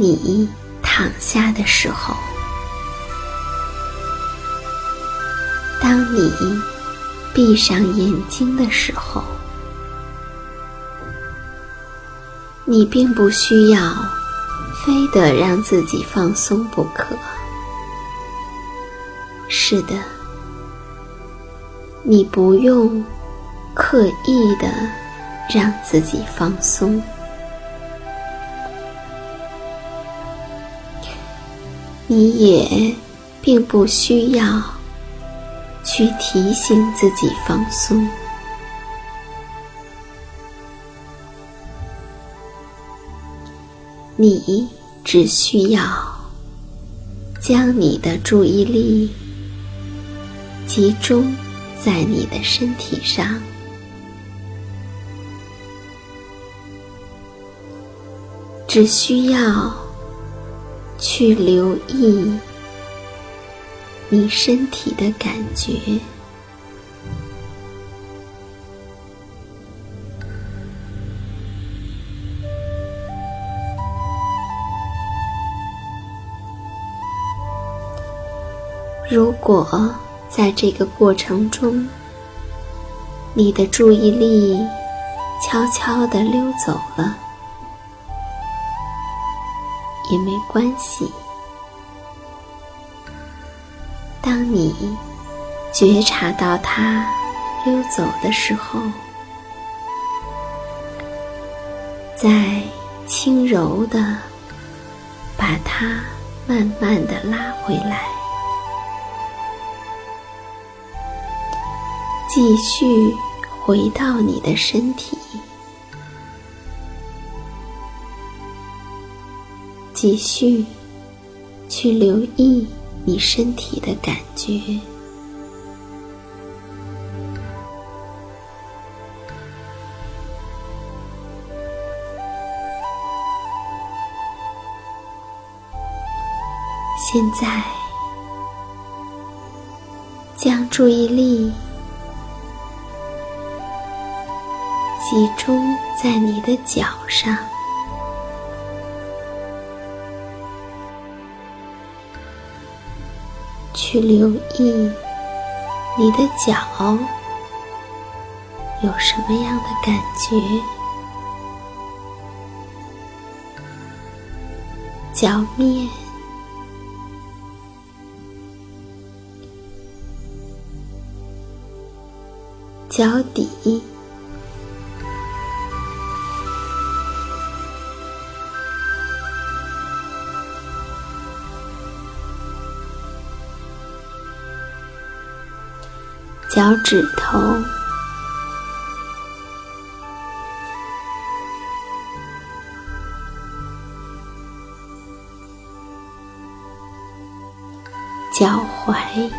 你躺下的时候，当你闭上眼睛的时候，你并不需要非得让自己放松不可。是的，你不用刻意的让自己放松。你也并不需要去提醒自己放松，你只需要将你的注意力集中在你的身体上，只需要。去留意你身体的感觉，如果在这个过程中，你的注意力悄悄地溜走了。也没关系。当你觉察到它溜走的时候，再轻柔的把它慢慢的拉回来，继续回到你的身体。继续去留意你身体的感觉。现在，将注意力集中在你的脚上，去留意你的脚有什么样的感觉，脚面。脚底，指头，脚踝。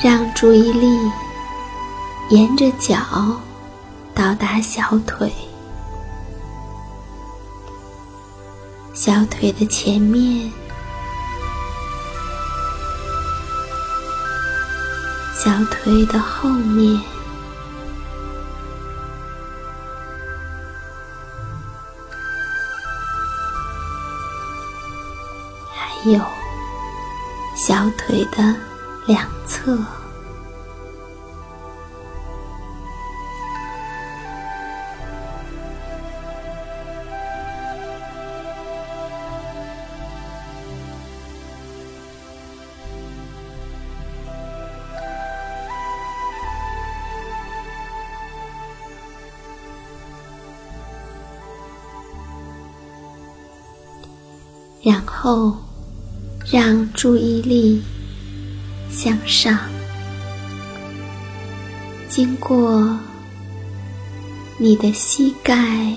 让注意力沿着脚到达小腿，小腿的前面，小腿的后面，还有小腿的。两侧，然后让注意力。向上，经过你的膝盖，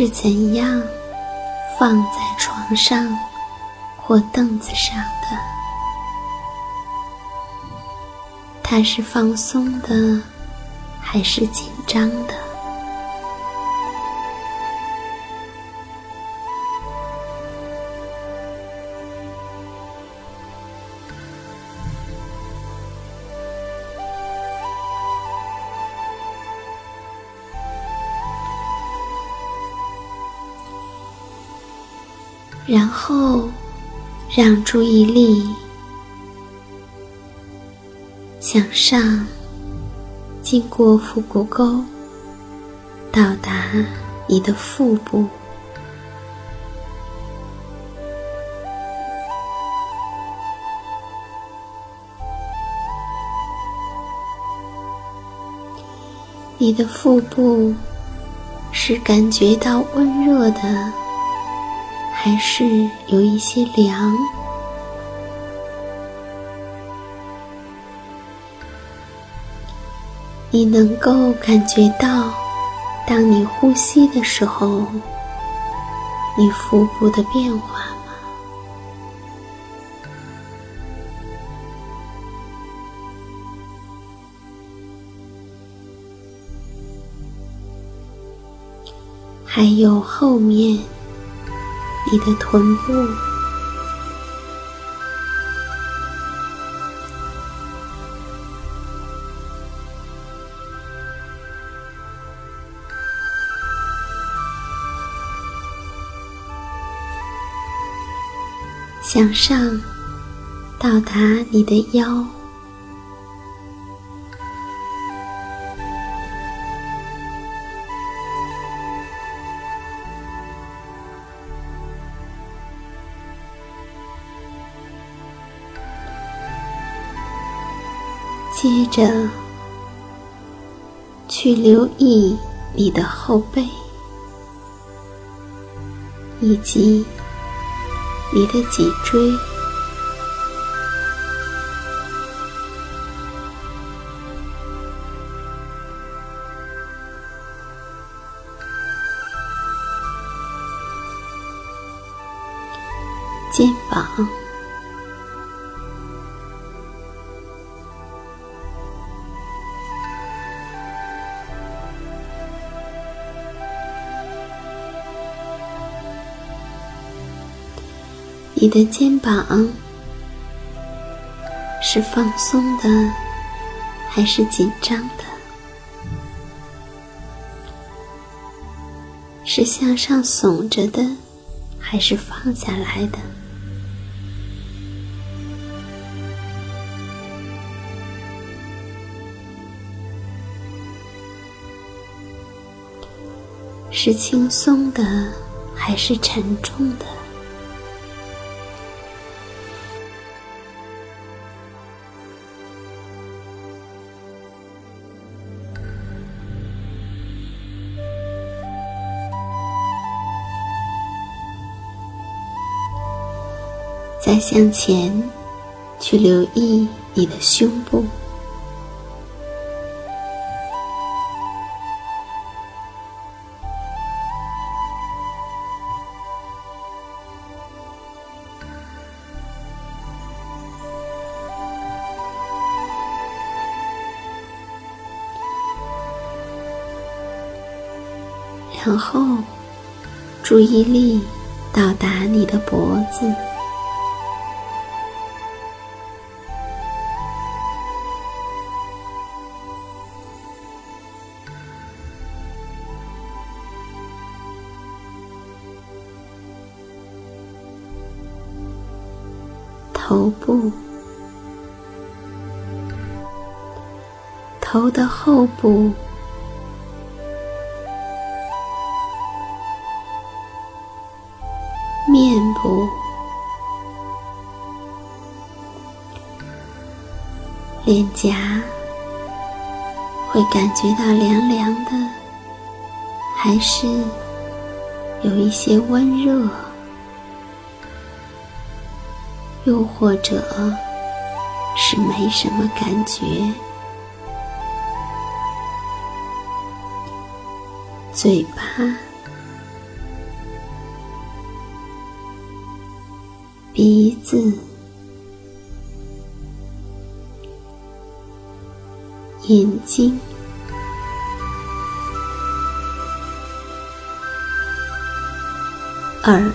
是怎样放在床上或凳子上的？它是放松的，还是紧张的？然后，让注意力向上，经过腹股沟，到达你的腹部。你的腹部是感觉到温热的。还是有一些凉，你能够感觉到，当你呼吸的时候，你腹部的变化吗？还有后面。你的臀部向上到达你的腰。着，去留意你的后背，以及你的脊椎，你的肩膀是放松的，还是紧张的？是向上耸着的，还是放下来的？是轻松的，还是沉重的？再向前，去留意你的胸部、然后注意力到达你的脖子。头部，头的后部，面部，脸颊，会感觉到凉凉的，还是有一些温热？又或者是没什么感觉，嘴巴、鼻子、眼睛、耳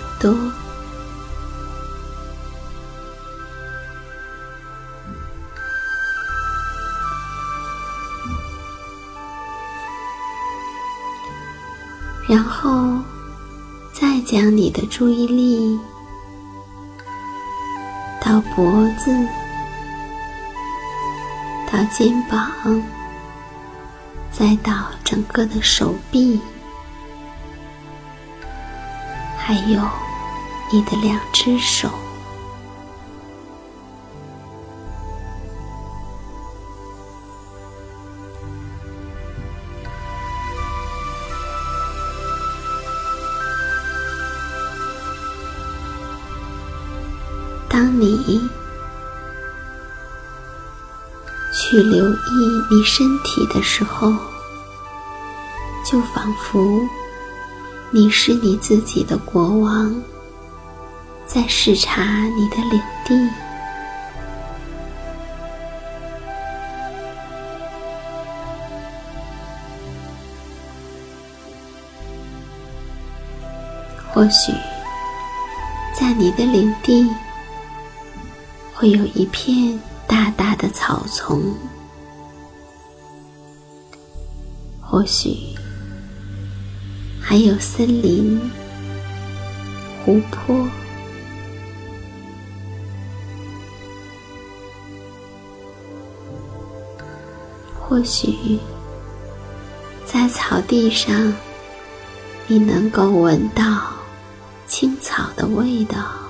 的注意力到脖子、到肩膀，再到整个的手臂，还有你的两只手。当你去留意你身体的时候，就仿佛你是你自己的国王，在视察你的领地。或许在你的领地。会有一片大大的草丛，或许还有森林、湖泊，或许在草地上，你能够闻到青草的味道。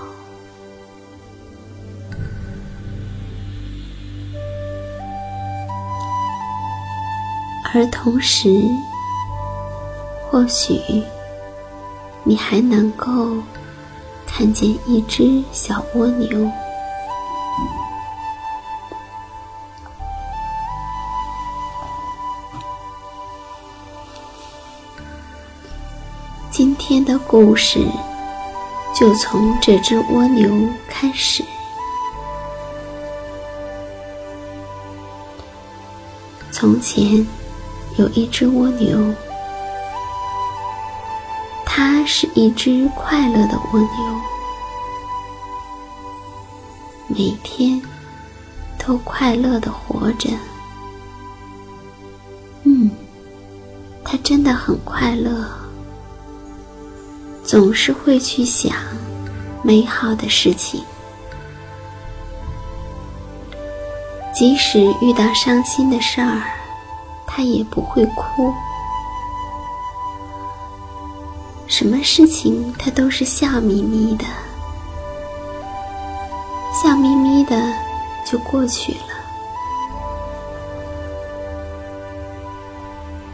而同时，或许你还能够看见一只小蜗牛。今天的故事就从这只蜗牛开始。从前有一只蜗牛，它是一只快乐的蜗牛，每天都快乐的活着。嗯，它真的很快乐，总是会去想美好的事情。即使遇到伤心的事儿，他也不会哭。什么事情他都是笑眯眯的，笑眯眯的就过去了。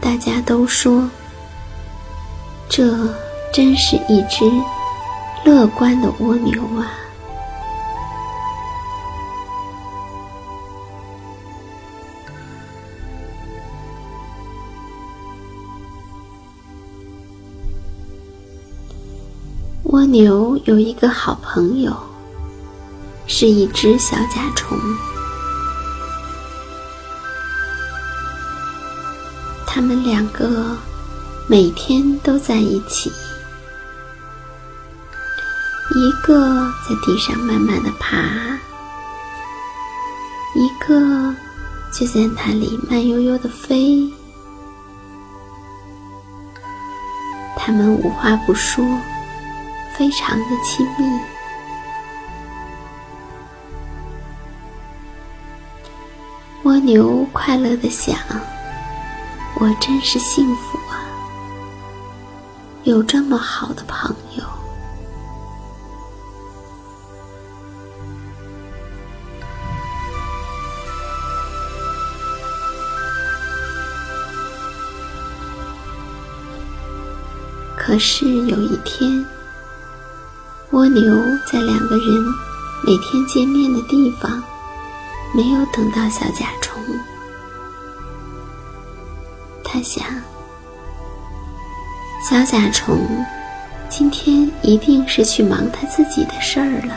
大家都说，这真是一只乐观的蜗牛啊！牛有一个好朋友，是一只小甲虫。他们两个每天都在一起，一个在地上慢慢的爬，一个就在那里慢悠悠的飞。他们无话不说。非常的亲密。蜗牛快乐的想：“我真是幸福啊，有这么好的朋友。”可是有一天。蜗牛在两个人每天见面的地方，没有等到小甲虫。他想，小甲虫今天一定是去忙他自己的事儿了。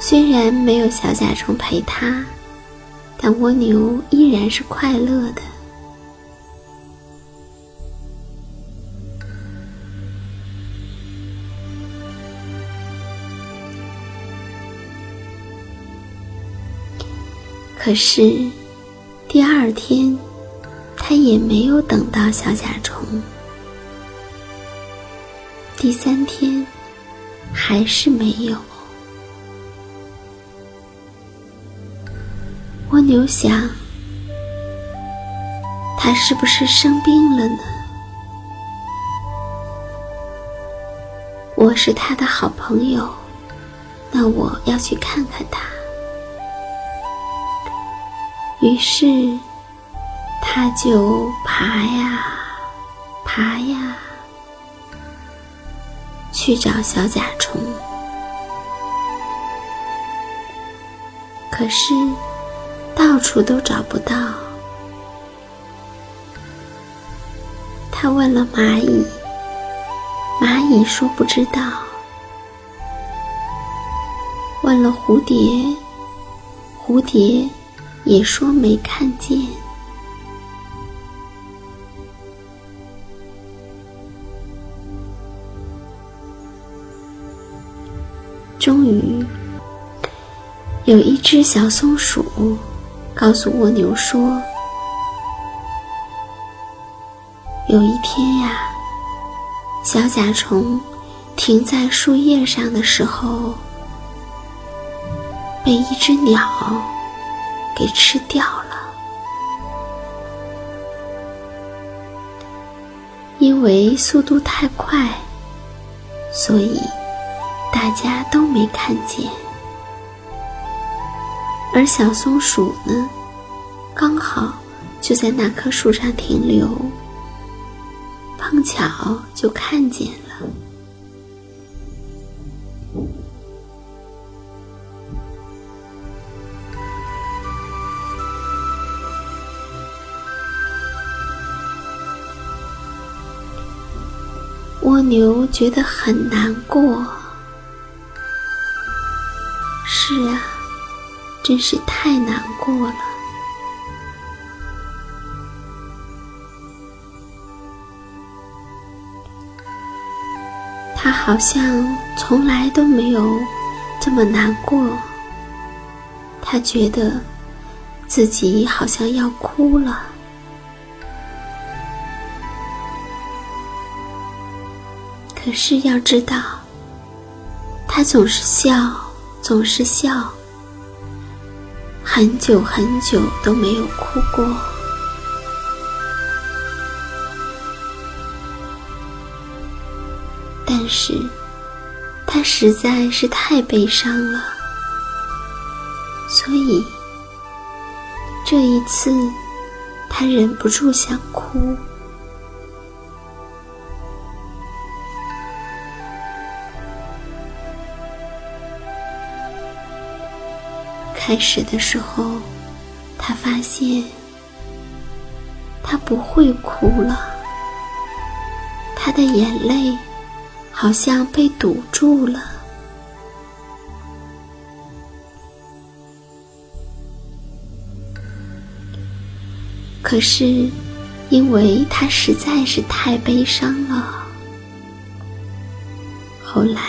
虽然没有小甲虫陪他。但蜗牛依然是快乐的。可是，第二天，他也没有等到小甲虫。第三天，还是没有。蜗牛想：“他是不是生病了呢？”我是他的好朋友，那我要去看看他。于是，他就爬呀爬呀，去找小甲虫。可是。到处都找不到。他问了蚂蚁，蚂蚁说不知道。问了蝴蝶，蝴蝶也说没看见。终于，有一只小松鼠。告诉蜗牛说：“有一天呀，小甲虫停在树叶上的时候，被一只鸟给吃掉了。因为速度太快，所以大家都没看见。”而小松鼠呢刚好就在那棵树上停留碰巧就看见了。蜗牛觉得很难过。是啊真是太难过了。他好像从来都没有这么难过。他觉得自己好像要哭了。可是要知道，他总是笑，总是笑，很久很久都没有哭过。但是，他实在是太悲伤了，所以这一次，他忍不住想哭。开始的时候，他发现他不会哭了，他的眼泪好像被堵住了。可是，因为他实在是太悲伤了，后来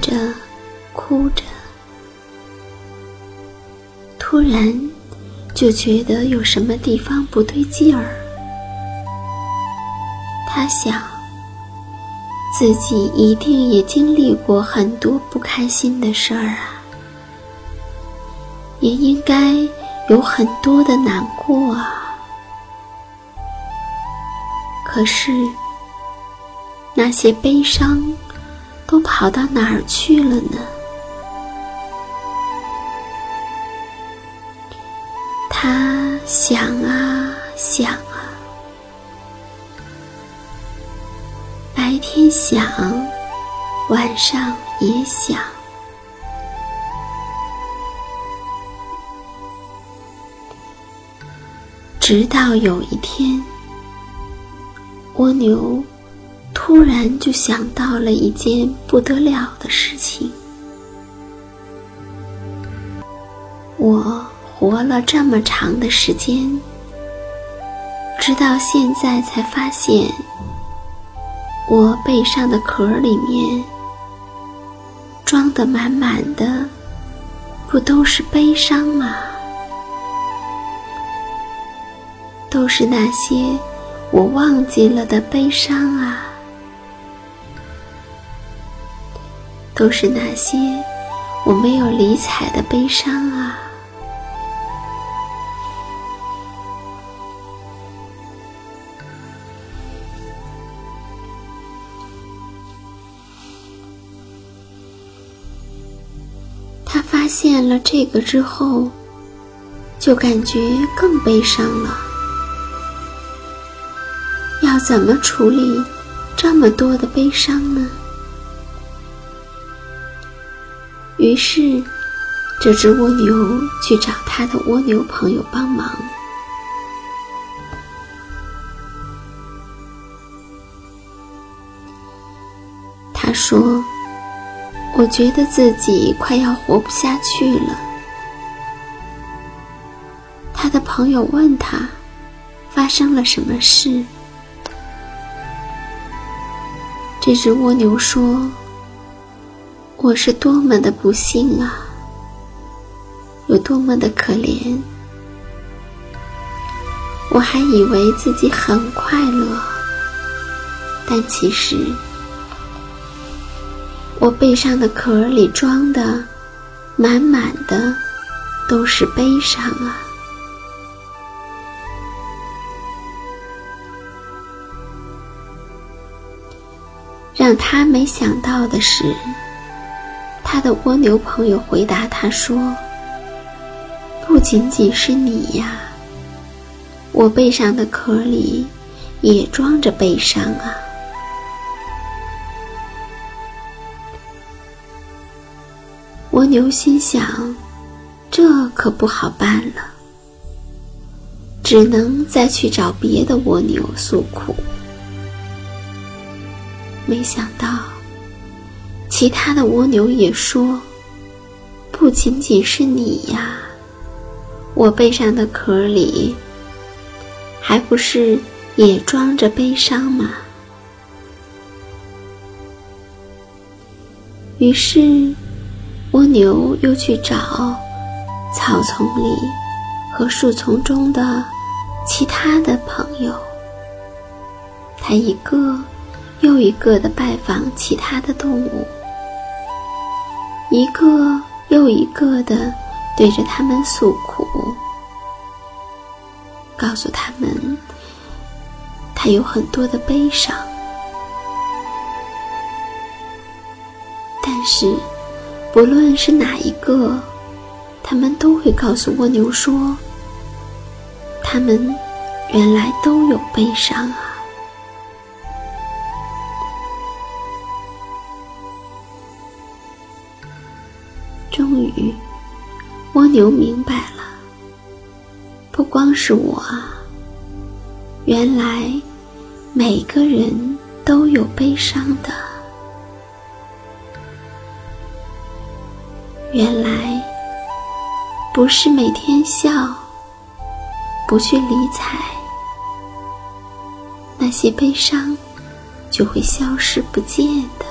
着，哭着，突然就觉得有什么地方不对劲儿。他想，自己一定也经历过很多不开心的事儿啊，也应该有很多的难过啊。可是，那些悲伤都跑到哪儿去了呢？他想啊想啊，白天想，晚上也想，直到有一天。蜗牛突然就想到了一件不得了的事情：我活了这么长的时间，直到现在才发现，我背上的壳里面装的满满的，不都是悲伤吗？都是那些。我忘记了的悲伤啊，都是那些我没有理睬的悲伤啊。他发现了这个之后，就感觉更悲伤了。要怎么处理这么多的悲伤呢？于是，这只蜗牛去找它的蜗牛朋友帮忙。他说：“我觉得自己快要活不下去了。”他的朋友问他：“发生了什么事？”这只蜗牛说：“我是多么的不幸啊，有多么的可怜！我还以为自己很快乐，但其实我背上的壳里装的满满的都是悲伤啊。”让他没想到的是，他的蜗牛朋友回答他说：“不仅仅是你呀，我背上的壳里也装着悲伤啊。”蜗牛心想：“这可不好办了，只能再去找别的蜗牛诉苦。没想到，其他的蜗牛也说：“不仅仅是你呀，我背上的壳里，还不是也装着悲伤吗？”于是，蜗牛又去找草丛里和树丛中的其他的朋友，它一个。又一个的拜访其他的动物，一个又一个的对着他们诉苦，告诉他们他有很多的悲伤。但是，不论是哪一个，他们都会告诉蜗牛说，他们原来都有悲伤啊。终于，蜗牛明白了，不光是我，原来每个人都有悲伤的。原来不是每天笑，不去理睬，那些悲伤就会消失不见的。